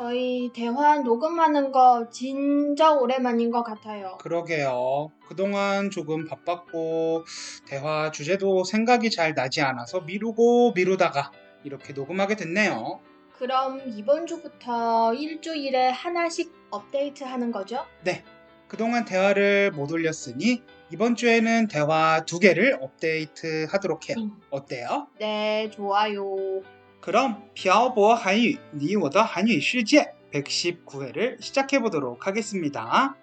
저희 대화 녹음하는 거 진짜 오랜만인 것 같아요. 그러게요. 그동안 조금 바빴고, 대화 주제도 생각이 잘 나지 않아서 미루고 미루다가 이렇게 녹음하게 됐네요. 그럼 이번 주부터 일주일에 하나씩 업데이트 하는 거죠? 그동안 대화를 못 올렸으니 이번 주에는 대화 두 개를 업데이트 하도록 해요. 음. 어때요? 네, 좋아요. 그럼 漂泊韩语你我的韩语世界 119회를 시작해 보도록 하겠습니다.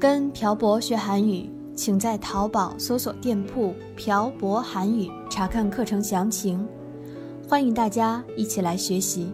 跟朴博学韩语，请在淘宝搜索店铺“朴博韩语”查看课程详情。欢迎大家一起来学习。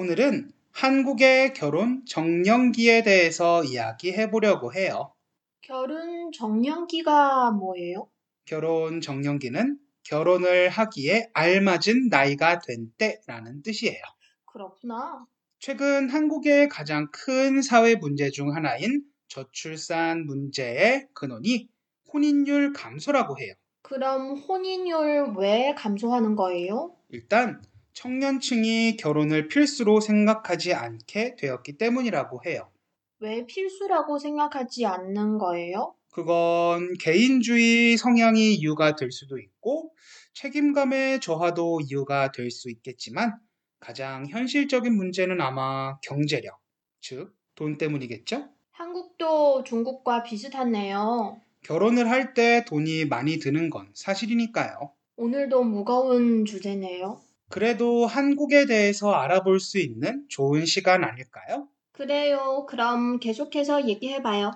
오늘은 한국의 결혼 정년기에 대해서 이야기해 보려고 해요. 결혼 정년기가 뭐예요? 결혼 정년기는 결혼을 하기에 알맞은 나이가 된 때라는 뜻이에요. 그렇구나. 최근 한국의 가장 큰 사회 문제 중 하나인 저출산 문제의 근원이 혼인율 감소라고 해요. 그럼 혼인율 왜 감소하는 거예요? 일단 청년층이 결혼을 필수로 생각하지 않게 되었기 때문이라고 해요. 왜 필수라고 생각하지 않는 거예요? 그건 개인주의 성향이 이유가 될 수도 있고 책임감의 저하도 이유가 될 수 있겠지만 가장 현실적인 문제는 아마 경제력, 즉 돈 때문이겠죠? 한국도 중국과 비슷하네요. 결혼을 할 때 돈이 많이 드는 건 사실이니까요. 오늘도 무거운 주제네요. 그래도 한국에 대해서 알아볼 수 있는 좋은 시간 아닐까요? 그래요. 그럼 계속해서 얘기해봐요.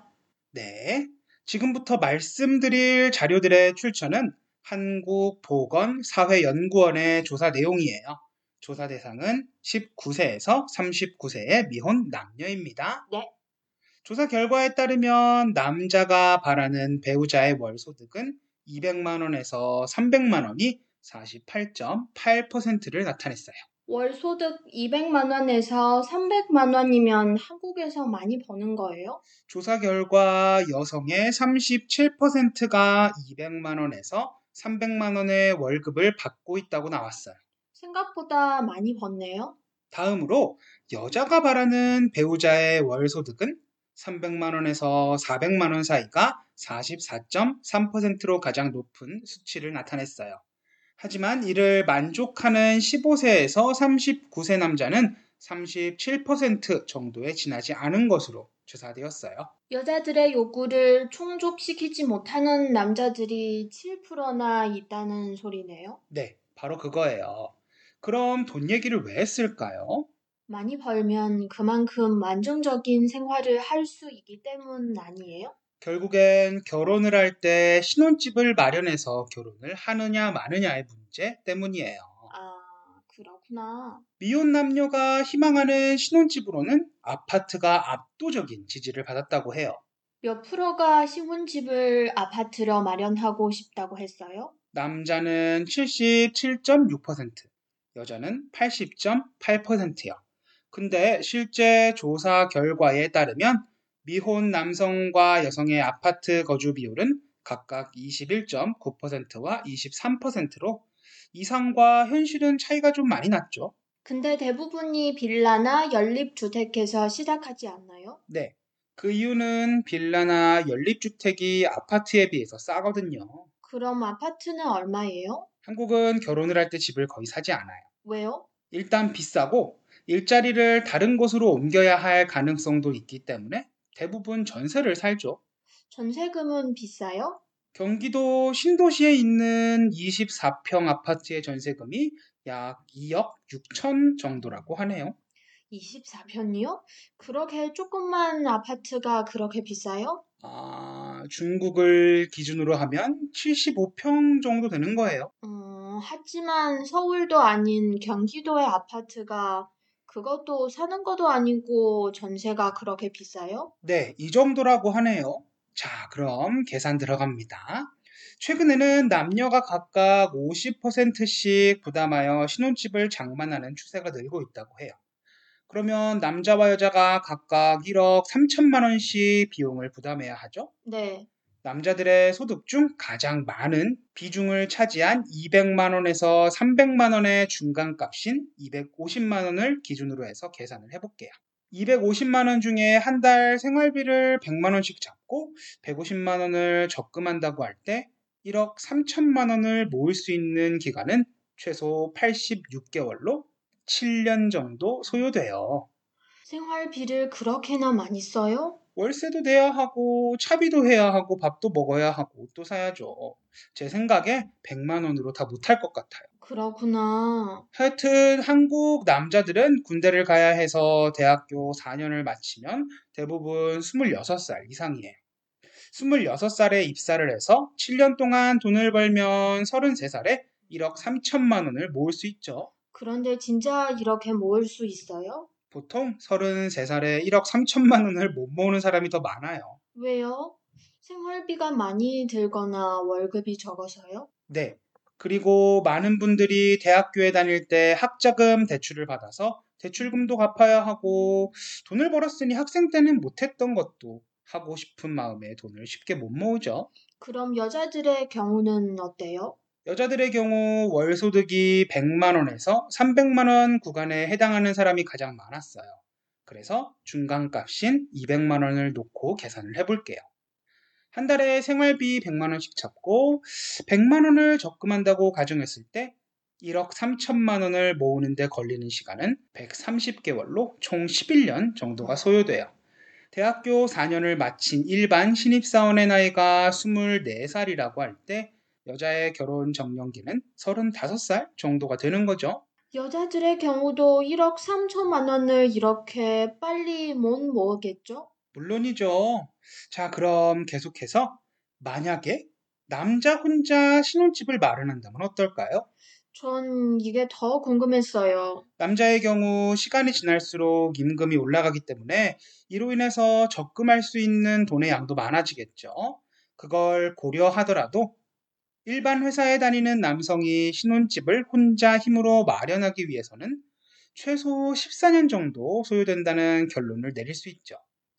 네. 지금부터 말씀드릴 자료들의 출처는 한국보건사회연구원의 조사 내용이에요. 조사 대상은 19세에서 39세의 미혼 남녀입니다. 네. 조사 결과에 따르면 남자가 바라는 배우자의 월 소득은 200만 원에서 300만 원이 48.8%를 나타냈어요. 월 소득 200만 원에서 300만 원이면 한국에서 많이 버는 거예요? 조사 결과 여성의 37%가 200만 원에서 300만 원의 월급을 받고 있다고 나왔어요. 생각보다 많이 버네요. 다음으로 여자가 바라는 배우자의 월 소득은 300만 원에서 400만 원 사이가 44.3%로 가장 높은 수치를 나타냈어요. 하지만 이를 만족하는 15세에서 39세 남자는 37% 정도에 지나지 않은 것으로 조사되었어요. 여자들의 요구를 충족시키지 못하는 남자들이 7%나 있다는 소리네요. 네, 바로 그거예요. 그럼 돈 얘기를 왜 했을까요? 많이 벌면 그만큼 안정적인 생활을 할 수 있기 때문 아니에요? 결국엔 결혼을 할 때 신혼집을 마련해서 결혼을 하느냐 마느냐의 문제 때문이에요. 아, 그렇구나. 미혼 남녀가 희망하는 신혼집으로는 아파트가 압도적인 지지를 받았다고 해요. 몇 프로가 신혼집을 아파트로 마련하고 싶다고 했어요? 남자는 77.6%, 여자는 80.8%요. 근데 실제 조사 결과에 따르면 미혼 남성과 여성의 아파트 거주 비율은 각각 21.9%와 23%로 이상과 현실은 차이가 좀 많이 났죠. 근데 대부분이 빌라나 연립주택에서 시작하지 않나요? 네. 그 이유는 빌라나 연립주택이 아파트에 비해서 싸거든요. 그럼 아파트는 얼마예요? 한국은 결혼을 할 때 집을 거의 사지 않아요. 왜요? 일단 비싸고 일자리를 다른 곳으로 옮겨야 할 가능성도 있기 때문에 대부분 전세를 살죠. 전세금은 비싸요? 경기도 신도시에 있는 24평 아파트의 전세금이 약 2억 6천 정도라고 하네요. 24편이요? 그렇게 조그만 아파트가 그렇게 비싸요? 아, 중국을 기준으로 하면 75평 정도 되는 거예요. 음, 어, 하지만 서울도 아닌 경기도의 아파트가 그것도 사는 것도 아니고 전세가 그렇게 비싸요? 네, 이 정도라고 하네요. 자, 그럼 계산 들어갑니다. 최근에는 남녀가 각각 50%씩 부담하여 신혼집을 장만하는 추세가 늘고 있다고 해요. 그러면 남자와 여자가 각각 1억 3천만 원씩 비용을 부담해야 하죠? 네. 남자들의 소득 중 가장 많은 비중을 차지한 200만 원에서 300만 원의 중간값인 250만 원을 기준으로 해서 계산을 해볼게요. 250만 원 중에 한 달 생활비를 100만 원씩 잡고 150만 원을 적금한다고 할 때 1억 3천만 원을 모을 수 있는 기간은 최소 86개월로 7년 정도 소요돼요. 생활비를 그렇게나 많이 써요? 월세도 내야 하고 차비도 해야 하고 밥도 먹어야 하고 옷도 사야죠. 제 생각에 100만 원으로 다 못할 것 같아요. 그렇구나. 하여튼 한국 남자들은 군대를 가야 해서 대학교 4년을 마치면 대부분 26살 이상이에요. 26살에 입사를 해서 7년 동안 돈을 벌면 33살에 1억 3천만 원을 모을 수 있죠. 그런데 진짜 이렇게 모을 수 있어요? 보통 33살에 1억 3천만 원을 못 모으는 사람이 더 많아요. 왜요? 생활비가 많이 들거나 월급이 적어서요? 네. 그리고 많은 분들이 대학교에 다닐 때 학자금 대출을 받아서 대출금도 갚아야 하고 돈을 벌었으니 학생 때는 못했던 것도 하고 싶은 마음에 돈을 쉽게 못 모으죠. 그럼 여자들의 경우는 어때요? 여자들의 경우 월 소득이 100만 원에서 300만 원 구간에 해당하는 사람이 가장 많았어요. 그래서 중간값인 200만 원을 놓고 계산을 해볼게요. 한 달에 생활비 100만 원씩 잡고 100만 원을 적금한다고 가정했을 때 1억 3천만 원을 모으는데 걸리는 시간은 130개월로 총 11년 정도가 소요돼요. 대학교 4년을 마친 일반 신입사원의 나이가 24살이라고 할 때 여자의 결혼 정년기는 35살 정도가 되는 거죠. 여자들의 경우도 1억 3천만 원을 이렇게 빨리 못 모으겠죠? 물론이죠. 자, 그럼 계속해서 만약에 남자 혼자 신혼집을 마련한다면 어떨까요? 전 이게 더 궁금했어요. 남자의 경우 시간이 지날수록 임금이 올라가기 때문에 이로 인해서 적금할 수 있는 돈의 양도 많아지겠죠. 그걸 고려하더라도 일반 회사에 다니는 남성이 신혼집을 혼자 힘으로 마련하기 위해서는 최소 14년 정도 소요된다는 결론을 내릴 수 있죠.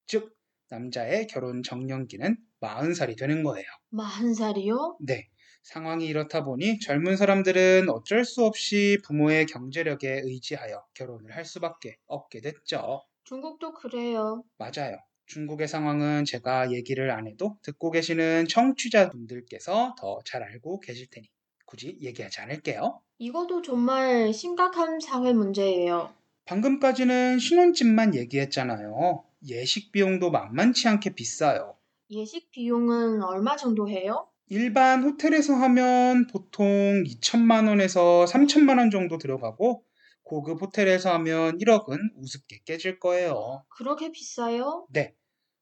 즉, 남자의 결혼 정년기는 40살이 되는 거예요. 마흔 살이요? 네. 상황이 이렇다 보니 젊은 사람들은 어쩔 수 없이 부모의 경제력에 의지하여 결혼을 할 수밖에 없게 됐죠. 중국도 그래요. 맞아요. 중국의 상황은 제가 얘기를 안 해도 듣고 계시는 청취자분들께서 더 잘 알고 계실 테니 굳이 얘기하지 않을게요. 이것도 정말 심각한 사회 문제예요. 방금까지는 신혼집만 얘기했잖아요. 예식 비용도 만만치 않게 비싸요. 예식 비용은 얼마 정도 해요? 일반 호텔에서 하면 보통 2천만 원에서 3천만 원 정도 들어가고 고급 호텔에서 하면 1억은 우습게 깨질 거예요. 그렇게 비싸요? 네.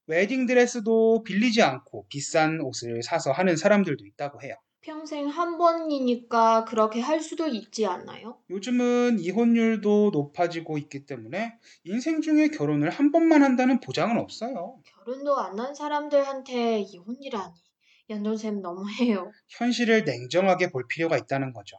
웨딩 드레스도 빌리지 않고 비싼 옷을 사서 하는 사람들도 있다고 해요. 평생 한 번이니까 그렇게 할 수도 있지 않나요? 요즘은 이혼율도 높아지고 있기 때문에 인생 중에 결혼을 한 번만 한다는 보장은 없어요. 결혼도 안 한 사람들한테 이혼이라니. 연돈쌤 너무해요. 현실을 냉정하게 볼 필요가 있다는 거죠.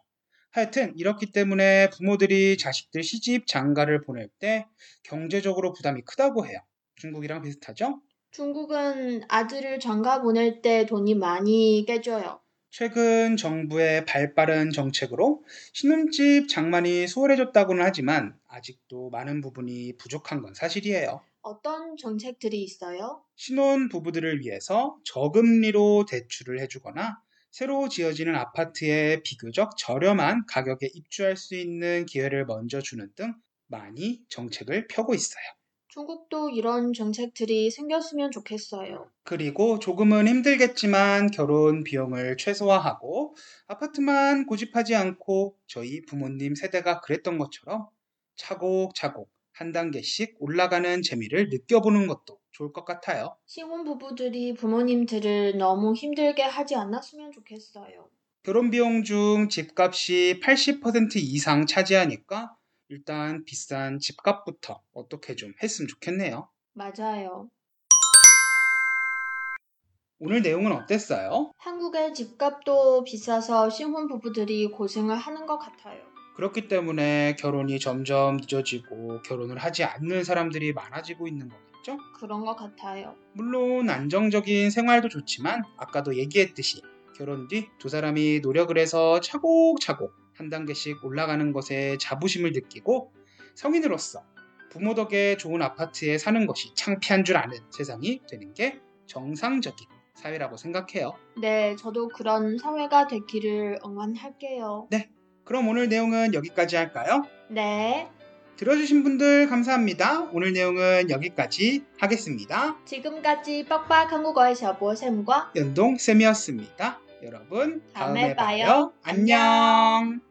하여튼 이렇기 때문에 부모들이 자식들 시집 장가를 보낼 때 경제적으로 부담이 크다고 해요. 중국이랑 비슷하죠? 중국은 아들을 장가 보낼 때 돈이 많이 깨져요. 최근 정부의 발빠른 정책으로 신혼집 장만이 수월해졌다고는 하지만 아직도 많은 부분이 부족한 건 사실이에요. 어떤 정책들이 있어요? 신혼 부부들을 위해서 저금리로 대출을 해주거나 새로 지어지는 아파트에 비교적 저렴한 가격에 입주할 수 있는 기회를 먼저 주는 등 많이 정책을 펴고 있어요. 중국도 이런 정책들이 생겼으면 좋겠어요. 그리고 조금은 힘들겠지만 결혼 비용을 최소화하고 아파트만 고집하지 않고 저희 부모님 세대가 그랬던 것처럼 차곡차곡 한 단계씩 올라가는 재미를 느껴보는 것도 좋을 것 같아요. 신혼 부부들이 부모님들을 너무 힘들게 하지 않았으면 좋겠어요. 결혼 비용 중 집값이 80% 이상 차지하니까 일단 비싼 집값부터 어떻게 좀 했으면 좋겠네요. 맞아요. 오늘 내용은 어땠어요? 한국의 집값도 비싸서 신혼 부부들이 고생을 하는 것 같아요. 그렇기 때문에 결혼이 점점 늦어지고 결혼을 하지 않는 사람들이 많아지고 있는 거 겠죠? 그런 것 같아요. 물론 안정적인 생활도 좋지만 아까도 얘기했듯이 결혼 뒤 두 사람이 노력을 해서 차곡차곡 한 단계씩 올라가는 것에 자부심을 느끼고 성인으로서 부모 덕에 좋은 아파트에 사는 것이 창피한 줄 아는 세상이 되는 게 정상적인 사회라고 생각해요. 네, 저도 그런 사회가 되기를 응원할게요. 그럼 오늘 내용은 여기까지 할까요? 네, 들어주신 분들 감사합니다. 오늘 내용은 여기까지 하겠습니다. 지금까지 빡빡 한국어의 샤보쌤과 연동쌤이었습니다. 여러분, 다음에, 다음에 봐요. 봐요. 안녕.